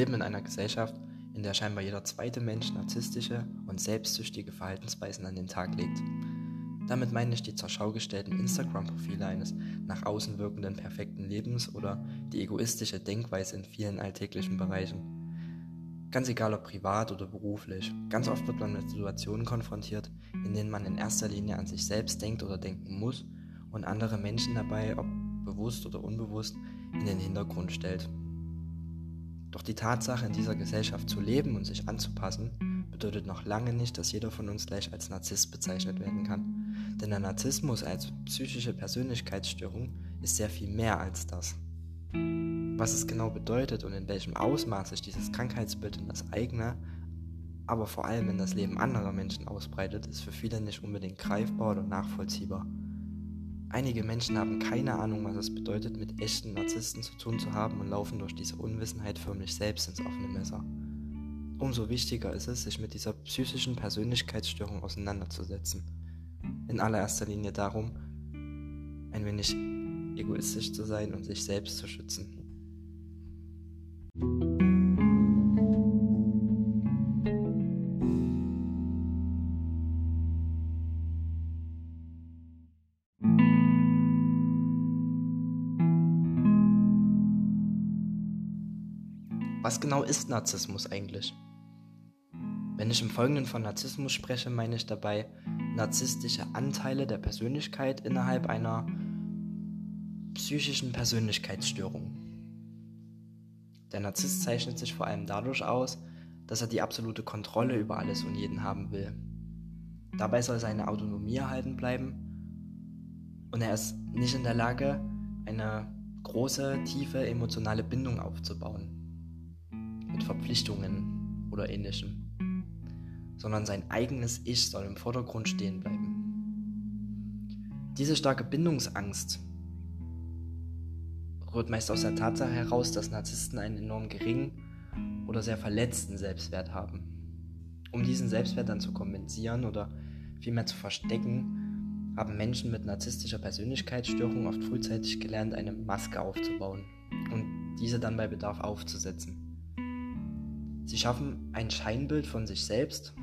leben in einer Gesellschaft, in der scheinbar jeder zweite Mensch narzisstische und selbstsüchtige Verhaltensweisen an den Tag legt. Damit meine ich die zur Schau gestellten Instagram-Profile eines nach außen wirkenden perfekten Lebens oder die egoistische Denkweise in vielen alltäglichen Bereichen. Ganz egal ob privat oder beruflich, ganz oft wird man mit Situationen konfrontiert, in denen man in erster Linie an sich selbst denkt oder denken muss und andere Menschen dabei, ob bewusst oder unbewusst, in den Hintergrund stellt. Doch die Tatsache, in dieser Gesellschaft zu leben und sich anzupassen, bedeutet noch lange nicht, dass jeder von uns gleich als Narzisst bezeichnet werden kann. Denn der Narzissmus als psychische Persönlichkeitsstörung ist sehr viel mehr als das. Was es genau bedeutet und in welchem Ausmaß sich dieses Krankheitsbild in das eigene, aber vor allem in das Leben anderer Menschen ausbreitet, ist für viele nicht unbedingt greifbar oder nachvollziehbar. Einige Menschen haben keine Ahnung, was es bedeutet, mit echten Narzissten zu tun zu haben und laufen durch diese Unwissenheit förmlich selbst ins offene Messer. Umso wichtiger ist es, sich mit dieser psychischen Persönlichkeitsstörung auseinanderzusetzen. In allererster Linie darum, ein wenig egoistisch zu sein und sich selbst zu schützen. Was genau ist Narzissmus eigentlich? Wenn ich im Folgenden von Narzissmus spreche, meine ich dabei narzisstische Anteile der Persönlichkeit innerhalb einer psychischen Persönlichkeitsstörung. Der Narzisst zeichnet sich vor allem dadurch aus, dass er die absolute Kontrolle über alles und jeden haben will. Dabei soll seine Autonomie erhalten bleiben und er ist nicht in der Lage, eine große, tiefe emotionale Bindung aufzubauen. Mit Verpflichtungen oder ähnlichem. Sondern sein eigenes Ich soll im Vordergrund stehen bleiben. Diese starke Bindungsangst rührt meist aus der Tatsache heraus, dass Narzissten einen enorm geringen oder sehr verletzten Selbstwert haben. Um diesen Selbstwert dann zu kompensieren oder vielmehr zu verstecken, haben Menschen mit narzisstischer Persönlichkeitsstörung oft frühzeitig gelernt, eine Maske aufzubauen und diese dann bei Bedarf aufzusetzen. Sie schaffen ein Scheinbild von sich selbst,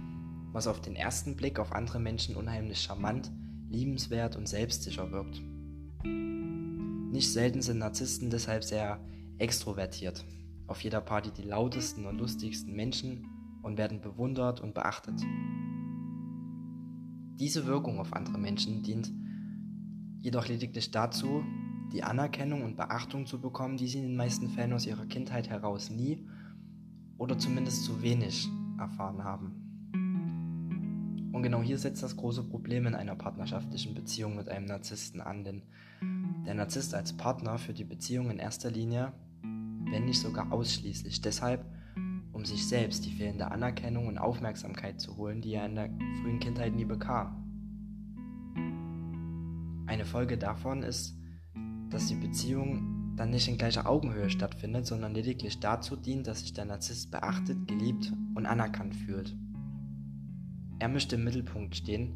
was auf den ersten Blick auf andere Menschen unheimlich charmant, liebenswert und selbstsicher wirkt. Nicht selten sind Narzissten deshalb sehr extrovertiert, auf jeder Party die lautesten und lustigsten Menschen und werden bewundert und beachtet. Diese Wirkung auf andere Menschen dient jedoch lediglich dazu, die Anerkennung und Beachtung zu bekommen, die sie in den meisten Fällen aus ihrer Kindheit heraus nie oder zumindest zu wenig erfahren haben. Und genau hier setzt das große Problem in einer partnerschaftlichen Beziehung mit einem Narzissten an, denn der Narzisst als Partner für die Beziehung in erster Linie, wenn nicht sogar ausschließlich deshalb, um sich selbst die fehlende Anerkennung und Aufmerksamkeit zu holen, die er in der frühen Kindheit nie bekam. Eine Folge davon ist, dass die Beziehung dann nicht in gleicher Augenhöhe stattfindet, sondern lediglich dazu dient, dass sich der Narzisst beachtet, geliebt und anerkannt fühlt. Er möchte im Mittelpunkt stehen.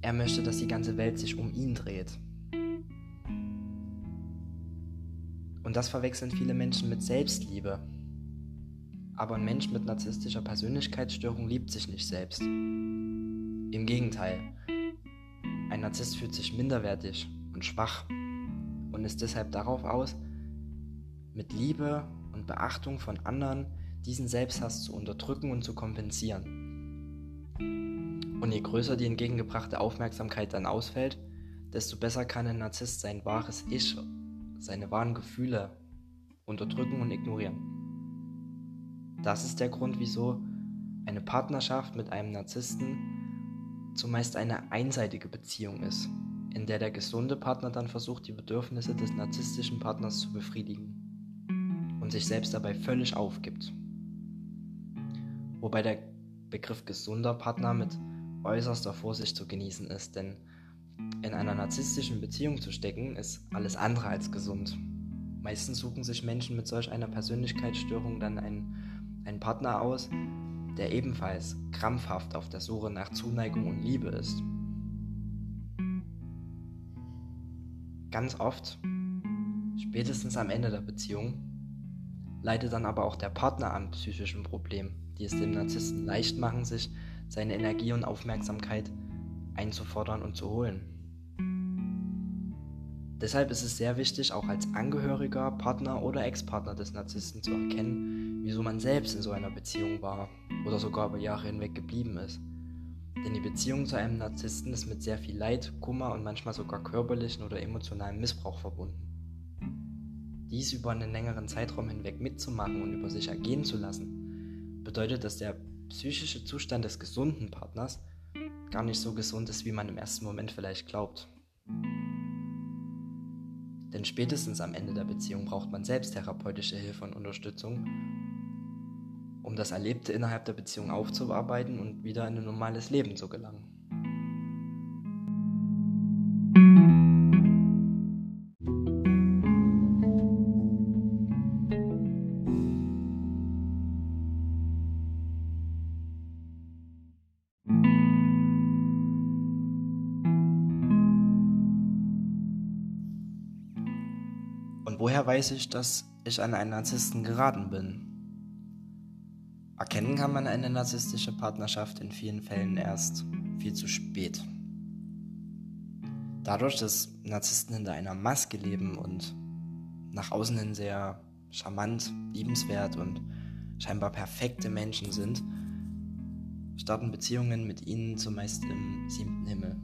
Er möchte, dass die ganze Welt sich um ihn dreht. Und das verwechseln viele Menschen mit Selbstliebe. Aber ein Mensch mit narzisstischer Persönlichkeitsstörung liebt sich nicht selbst. Im Gegenteil, ein Narzisst fühlt sich minderwertig und schwach und ist deshalb darauf aus, mit Liebe und Beachtung von anderen diesen Selbsthass zu unterdrücken und zu kompensieren. Und je größer die entgegengebrachte Aufmerksamkeit dann ausfällt, desto besser kann ein Narzisst sein wahres Ich seine wahren Gefühle unterdrücken und ignorieren. Das ist der Grund, wieso eine Partnerschaft mit einem Narzissten zumeist eine einseitige Beziehung ist, in der der gesunde Partner dann versucht, die Bedürfnisse des narzisstischen Partners zu befriedigen und sich selbst dabei völlig aufgibt. Wobei der Begriff gesunder Partner mit äußerster Vorsicht zu genießen ist, denn in einer narzisstischen Beziehung zu stecken, ist alles andere als gesund. Meistens suchen sich Menschen mit solch einer Persönlichkeitsstörung dann einen, einen Partner aus, der ebenfalls krampfhaft auf der Suche nach Zuneigung und Liebe ist. Ganz oft, spätestens am Ende der Beziehung, leidet dann aber auch der Partner am psychischen Problem, die es dem Narzissten leicht machen, sich seine Energie und Aufmerksamkeit einzufordern und zu holen. Deshalb ist es sehr wichtig, auch als Angehöriger, Partner oder Ex-Partner des Narzissten zu erkennen, wieso man selbst in so einer Beziehung war oder sogar über Jahre hinweg geblieben ist. Denn die Beziehung zu einem Narzissten ist mit sehr viel Leid, Kummer und manchmal sogar körperlichen oder emotionalen Missbrauch verbunden. Dies über einen längeren Zeitraum hinweg mitzumachen und über sich ergehen zu lassen, bedeutet, dass der psychische Zustand des gesunden Partners gar nicht so gesund ist, wie man im ersten Moment vielleicht glaubt. Denn spätestens am Ende der Beziehung braucht man selbst therapeutische Hilfe und Unterstützung, um das Erlebte innerhalb der Beziehung aufzuarbeiten und wieder in ein normales Leben zu gelangen. Und woher weiß ich, dass ich an einen Narzissten geraten bin? Erkennen kann man eine narzisstische Partnerschaft in vielen Fällen erst viel zu spät. Dadurch, dass Narzissten hinter einer Maske leben und nach außen hin sehr charmant, liebenswert und scheinbar perfekte Menschen sind, starten Beziehungen mit ihnen zumeist im siebten Himmel.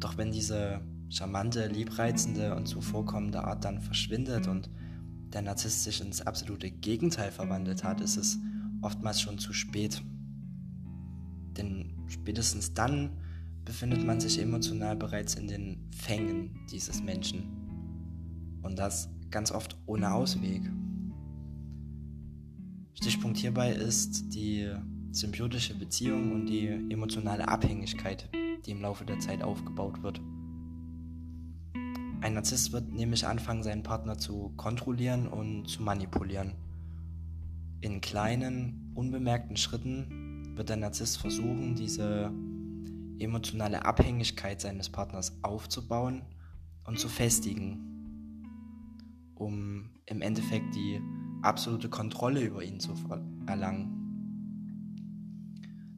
Doch wenn diese charmante, liebreizende und zuvorkommende Art dann verschwindet und der Narzisst sich ins absolute Gegenteil verwandelt hat, ist es oftmals schon zu spät. Denn spätestens dann befindet man sich emotional bereits in den Fängen dieses Menschen. Und das ganz oft ohne Ausweg. Stichpunkt hierbei ist die symbiotische Beziehung und die emotionale Abhängigkeit, die im Laufe der Zeit aufgebaut wird. Ein Narzisst wird nämlich anfangen, seinen Partner zu kontrollieren und zu manipulieren. In kleinen, unbemerkten Schritten wird der Narzisst versuchen, diese emotionale Abhängigkeit seines Partners aufzubauen und zu festigen, um im Endeffekt die absolute Kontrolle über ihn zu erlangen.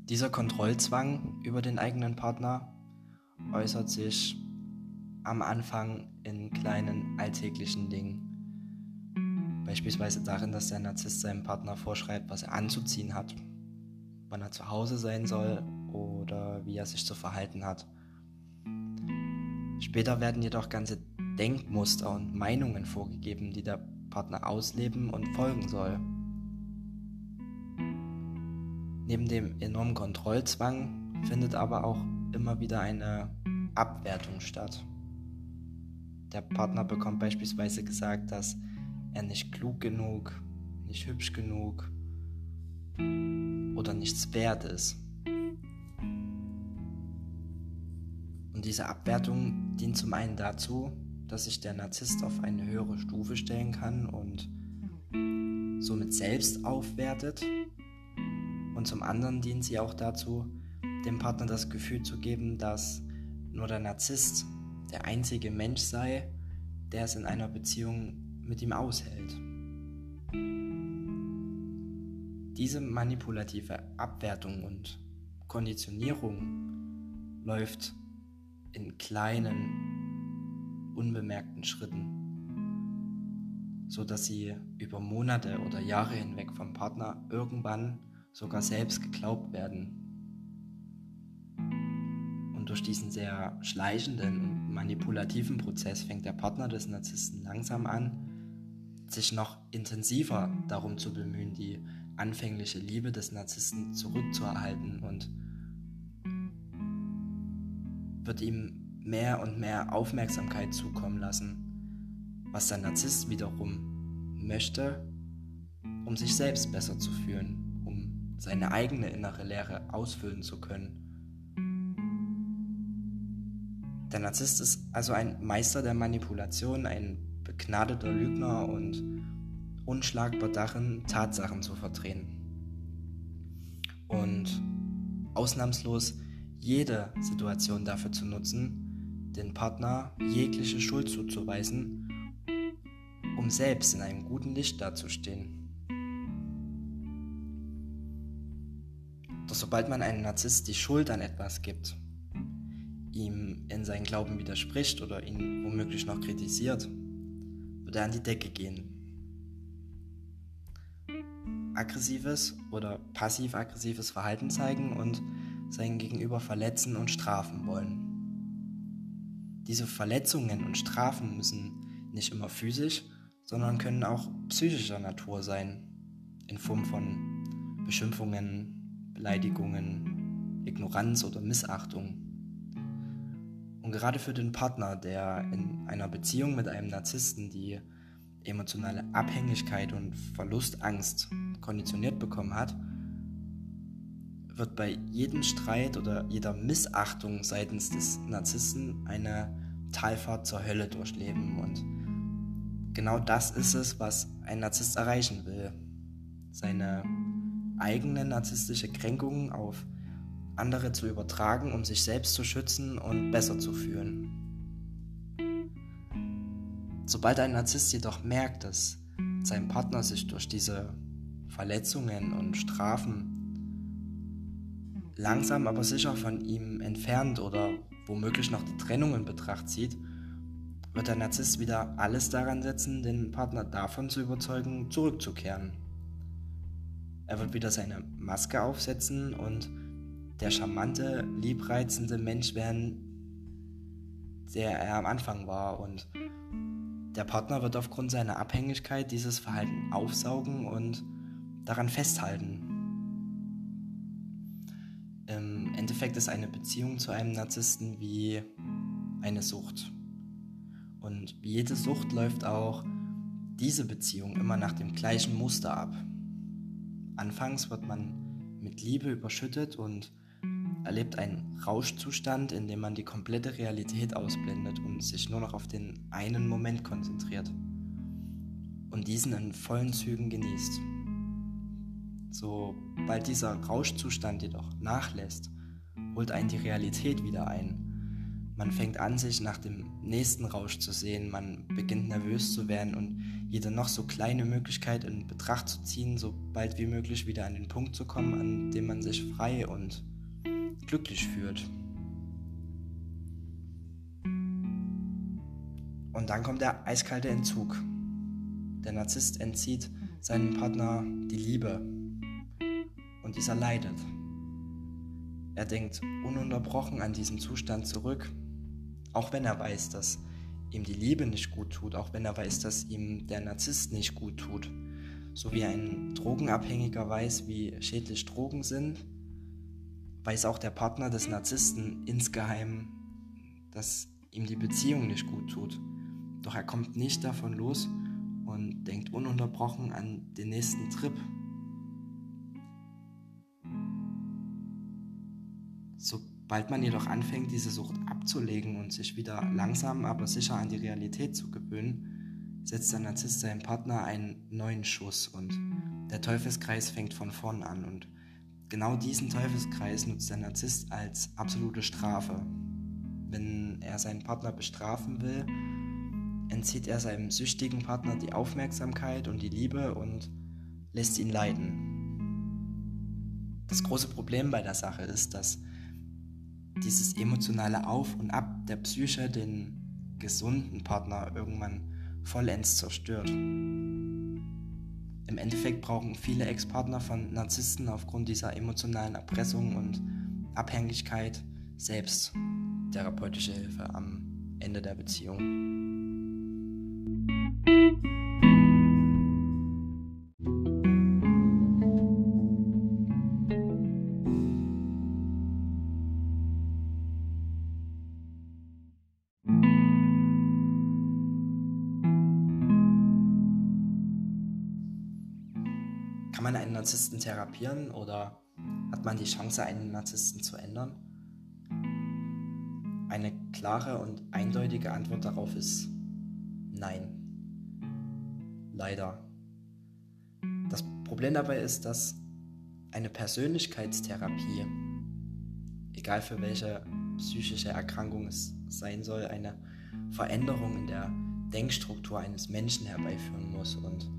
Dieser Kontrollzwang über den eigenen Partner äußert sich am Anfang in kleinen alltäglichen Dingen. Beispielsweise darin, dass der Narzisst seinem Partner vorschreibt, was er anzuziehen hat, wann er zu Hause sein soll oder wie er sich zu verhalten hat. Später werden jedoch ganze Denkmuster und Meinungen vorgegeben, die der Partner ausleben und folgen soll. Neben dem enormen Kontrollzwang findet aber auch immer wieder eine Abwertung statt. Der Partner bekommt beispielsweise gesagt, dass er nicht klug genug, nicht hübsch genug oder nichts wert ist. Und diese Abwertung dient zum einen dazu, dass sich der Narzisst auf eine höhere Stufe stellen kann und somit selbst aufwertet. Und zum anderen dient sie auch dazu, dem Partner das Gefühl zu geben, dass nur der Narzisst der einzige Mensch sei, der es in einer Beziehung mit ihm aushält. Diese manipulative Abwertung und Konditionierung läuft in kleinen, unbemerkten Schritten, so dass sie über Monate oder Jahre hinweg vom Partner irgendwann sogar selbst geglaubt werden durch diesen sehr schleichenden und manipulativen Prozess fängt der Partner des Narzissten langsam an, sich noch intensiver darum zu bemühen, die anfängliche Liebe des Narzissten zurückzuerhalten und wird ihm mehr und mehr Aufmerksamkeit zukommen lassen, was der Narzisst wiederum möchte, um sich selbst besser zu fühlen, um seine eigene innere Lehre ausfüllen zu können. Der Narzisst ist also ein Meister der Manipulation, ein begnadeter Lügner und unschlagbar darin, Tatsachen zu verdrehen. Und ausnahmslos jede Situation dafür zu nutzen, den Partner jegliche Schuld zuzuweisen, um selbst in einem guten Licht dazustehen. Doch sobald man einem Narzisst die Schuld an etwas gibt, in seinen Glauben widerspricht oder ihn womöglich noch kritisiert, wird er an die Decke gehen. Aggressives oder passiv-aggressives Verhalten zeigen und sein Gegenüber verletzen und strafen wollen. Diese Verletzungen und Strafen müssen nicht immer physisch, sondern können auch psychischer Natur sein, in Form von Beschimpfungen, Beleidigungen, Ignoranz oder Missachtung. Und gerade für den Partner, der in einer Beziehung mit einem Narzissten die emotionale Abhängigkeit und Verlustangst konditioniert bekommen hat, wird bei jedem Streit oder jeder Missachtung seitens des Narzissten eine Talfahrt zur Hölle durchleben. Und genau das ist es, was ein Narzisst erreichen will. Seine eigene narzisstische Kränkungen auf andere zu übertragen, um sich selbst zu schützen und besser zu fühlen. Sobald ein Narzisst jedoch merkt, dass sein Partner sich durch diese Verletzungen und Strafen langsam aber sicher von ihm entfernt oder womöglich noch die Trennung in Betracht zieht, wird der Narzisst wieder alles daran setzen, den Partner davon zu überzeugen, zurückzukehren. Er wird wieder seine Maske aufsetzen und der charmante, liebreizende Mensch werden, der er am Anfang war. Und der Partner wird aufgrund seiner Abhängigkeit dieses Verhalten aufsaugen und daran festhalten. Im Endeffekt ist eine Beziehung zu einem Narzissten wie eine Sucht. Und wie jede Sucht läuft auch diese Beziehung immer nach dem gleichen Muster ab. Anfangs wird man mit Liebe überschüttet und erlebt einen Rauschzustand, in dem man die komplette Realität ausblendet und sich nur noch auf den einen Moment konzentriert und diesen in vollen Zügen genießt. Sobald dieser Rauschzustand jedoch nachlässt, holt einen die Realität wieder ein. Man fängt an, sich nach dem nächsten Rausch zu sehen, man beginnt nervös zu werden und jede noch so kleine Möglichkeit in Betracht zu ziehen, so bald wie möglich wieder an den Punkt zu kommen, an dem man sich frei und glücklich fühlt. Und dann kommt der eiskalte Entzug. Der Narzisst entzieht seinem Partner die Liebe, und dieser leidet. Er denkt ununterbrochen an diesen Zustand zurück, auch wenn er weiß, dass ihm die Liebe nicht gut tut, auch wenn er weiß, dass ihm der Narzisst nicht gut tut. So wie ein Drogenabhängiger weiß, wie schädlich Drogen sind, weiß auch der Partner des Narzissten insgeheim, dass ihm die Beziehung nicht gut tut. Doch er kommt nicht davon los und denkt ununterbrochen an den nächsten Trip, Sobald man jedoch anfängt, diese Sucht abzulegen und sich wieder langsam aber sicher an die Realität zu gewöhnen, setzt der Narzisst seinem Partner einen neuen Schuss und der Teufelskreis fängt von vorn an. Und genau diesen Teufelskreis nutzt der Narzisst als absolute Strafe. Wenn er seinen Partner bestrafen will, entzieht er seinem süchtigen Partner die Aufmerksamkeit und die Liebe und lässt ihn leiden. Das große Problem bei der Sache ist, dass dieses emotionale Auf und Ab der Psyche den gesunden Partner irgendwann vollends zerstört. Im Endeffekt brauchen viele Ex-Partner von Narzissten aufgrund dieser emotionalen Erpressung und Abhängigkeit selbst therapeutische Hilfe am Ende der Beziehung. Narzissten therapieren oder hat man die Chance, einen Narzissten zu ändern? Eine klare und eindeutige Antwort darauf ist nein. Leider. Das Problem dabei ist, dass eine Persönlichkeitstherapie, egal für welche psychische Erkrankung es sein soll, eine Veränderung in der Denkstruktur eines Menschen herbeiführen muss und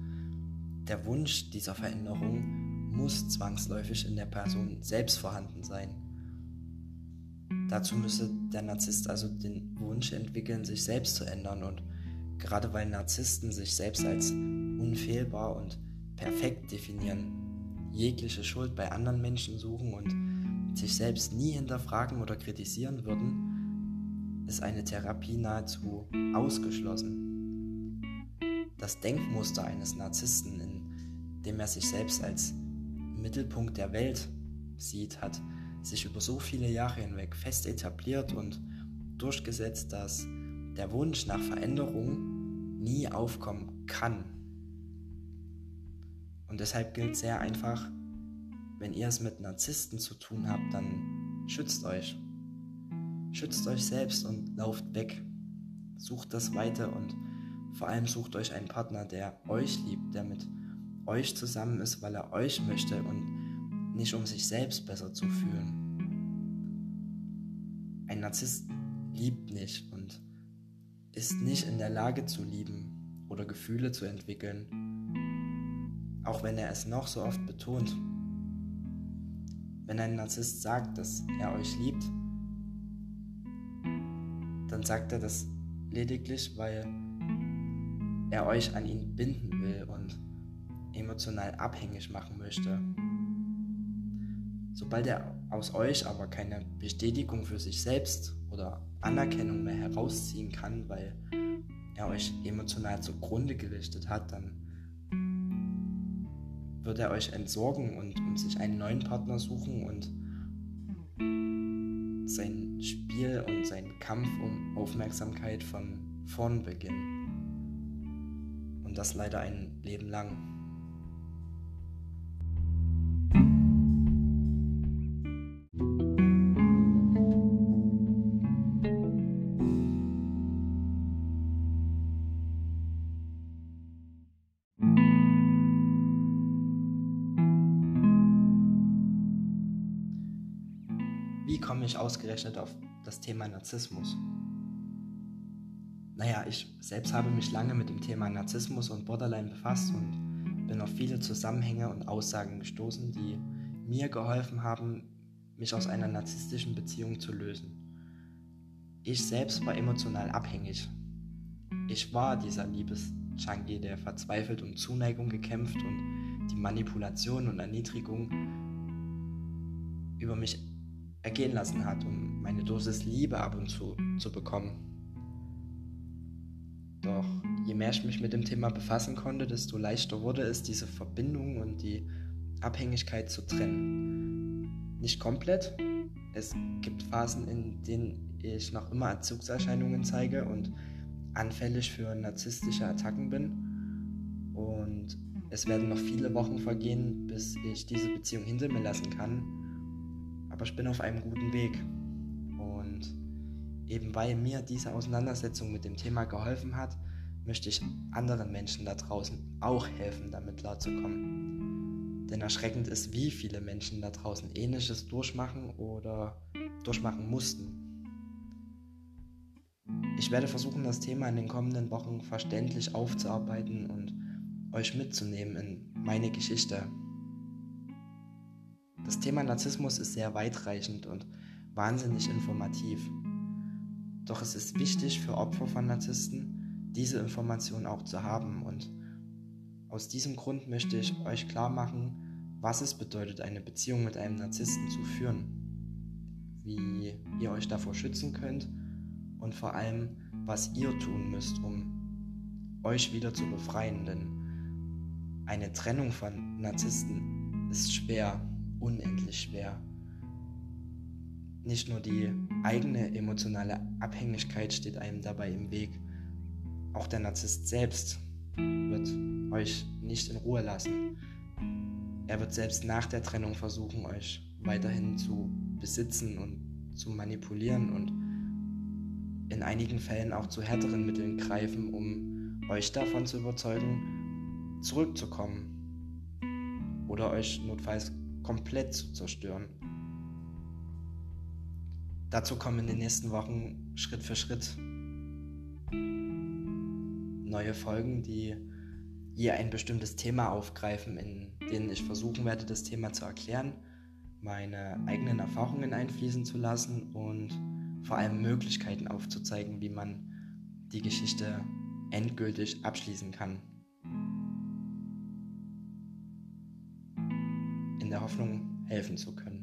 der Wunsch dieser Veränderung muss zwangsläufig in der Person selbst vorhanden sein. Dazu müsse der Narzisst also den Wunsch entwickeln, sich selbst zu ändern und gerade weil Narzissten sich selbst als unfehlbar und perfekt definieren, jegliche Schuld bei anderen Menschen suchen und sich selbst nie hinterfragen oder kritisieren würden, ist eine Therapie nahezu ausgeschlossen. Das Denkmuster eines Narzissten, in dem er sich selbst als Mittelpunkt der Welt sieht, hat sich über so viele Jahre hinweg fest etabliert und durchgesetzt, dass der Wunsch nach Veränderung nie aufkommen kann. Und deshalb gilt sehr einfach, wenn ihr es mit Narzissten zu tun habt, dann schützt euch. Schützt euch selbst und lauft weg. Sucht das Weite und vor allem sucht euch einen Partner, der euch liebt, der mit euch zusammen ist, weil er euch möchte und nicht um sich selbst besser zu fühlen. Ein Narzisst liebt nicht und ist nicht in der Lage zu lieben oder Gefühle zu entwickeln auch wenn er es noch so oft betont. Wenn ein Narzisst sagt, dass er euch liebt, dann sagt er das lediglich, weil er euch an ihn binden will und emotional abhängig machen möchte. Sobald er aus euch aber keine Bestätigung für sich selbst oder Anerkennung mehr herausziehen kann, weil er euch emotional zugrunde gerichtet hat, dann wird er euch entsorgen und, und sich einen neuen Partner suchen und sein Spiel und seinen Kampf um Aufmerksamkeit von vorn beginnen. Und das leider ein Leben lang. Ausgerechnet auf das Thema Narzissmus? Naja, ich selbst habe mich lange mit dem Thema Narzissmus und Borderline befasst und bin auf viele Zusammenhänge und Aussagen gestoßen, die mir geholfen haben, mich aus einer narzisstischen Beziehung zu lösen. Ich selbst war emotional abhängig. Ich war dieser Liebes-Changi, der verzweifelt um Zuneigung gekämpft und die Manipulation und Erniedrigung über mich ergehen lassen hat, um meine Dosis Liebe ab und zu zu bekommen. Doch je mehr ich mich mit dem Thema befassen konnte, desto leichter wurde es, diese Verbindung und die Abhängigkeit zu trennen. Nicht komplett. Es gibt Phasen, in denen ich noch immer Entzugserscheinungen zeige und anfällig für narzisstische Attacken bin. Und es werden noch viele Wochen vergehen, bis ich diese Beziehung hinter mir lassen kann aber ich bin auf einem guten Weg. Und eben weil mir diese Auseinandersetzung mit dem Thema geholfen hat, möchte ich anderen Menschen da draußen auch helfen, damit klarzukommen. Denn erschreckend ist, wie viele Menschen da draußen ähnliches durchmachen oder durchmachen mussten. Ich werde versuchen, das Thema in den kommenden Wochen verständlich aufzuarbeiten und euch mitzunehmen in meine Geschichte, das Thema Narzissmus ist sehr weitreichend und wahnsinnig informativ. Doch es ist wichtig für Opfer von Narzissten, diese Information auch zu haben. Und aus diesem Grund möchte ich euch klar machen, was es bedeutet, eine Beziehung mit einem Narzissten zu führen, wie ihr euch davor schützen könnt und vor allem, was ihr tun müsst, um euch wieder zu befreien, denn eine Trennung von Narzissten ist schwer unendlich schwer. Nicht nur die eigene emotionale Abhängigkeit steht einem dabei im Weg, auch der Narzisst selbst wird euch nicht in Ruhe lassen. Er wird selbst nach der Trennung versuchen, euch weiterhin zu besitzen und zu manipulieren und in einigen Fällen auch zu härteren Mitteln greifen, um euch davon zu überzeugen, zurückzukommen oder euch notfalls komplett zu zerstören. Dazu kommen in den nächsten Wochen Schritt für Schritt neue Folgen, die je ein bestimmtes Thema aufgreifen, in denen ich versuchen werde, das Thema zu erklären, meine eigenen Erfahrungen einfließen zu lassen und vor allem Möglichkeiten aufzuzeigen, wie man die Geschichte endgültig abschließen kann. Der Hoffnung, helfen zu können.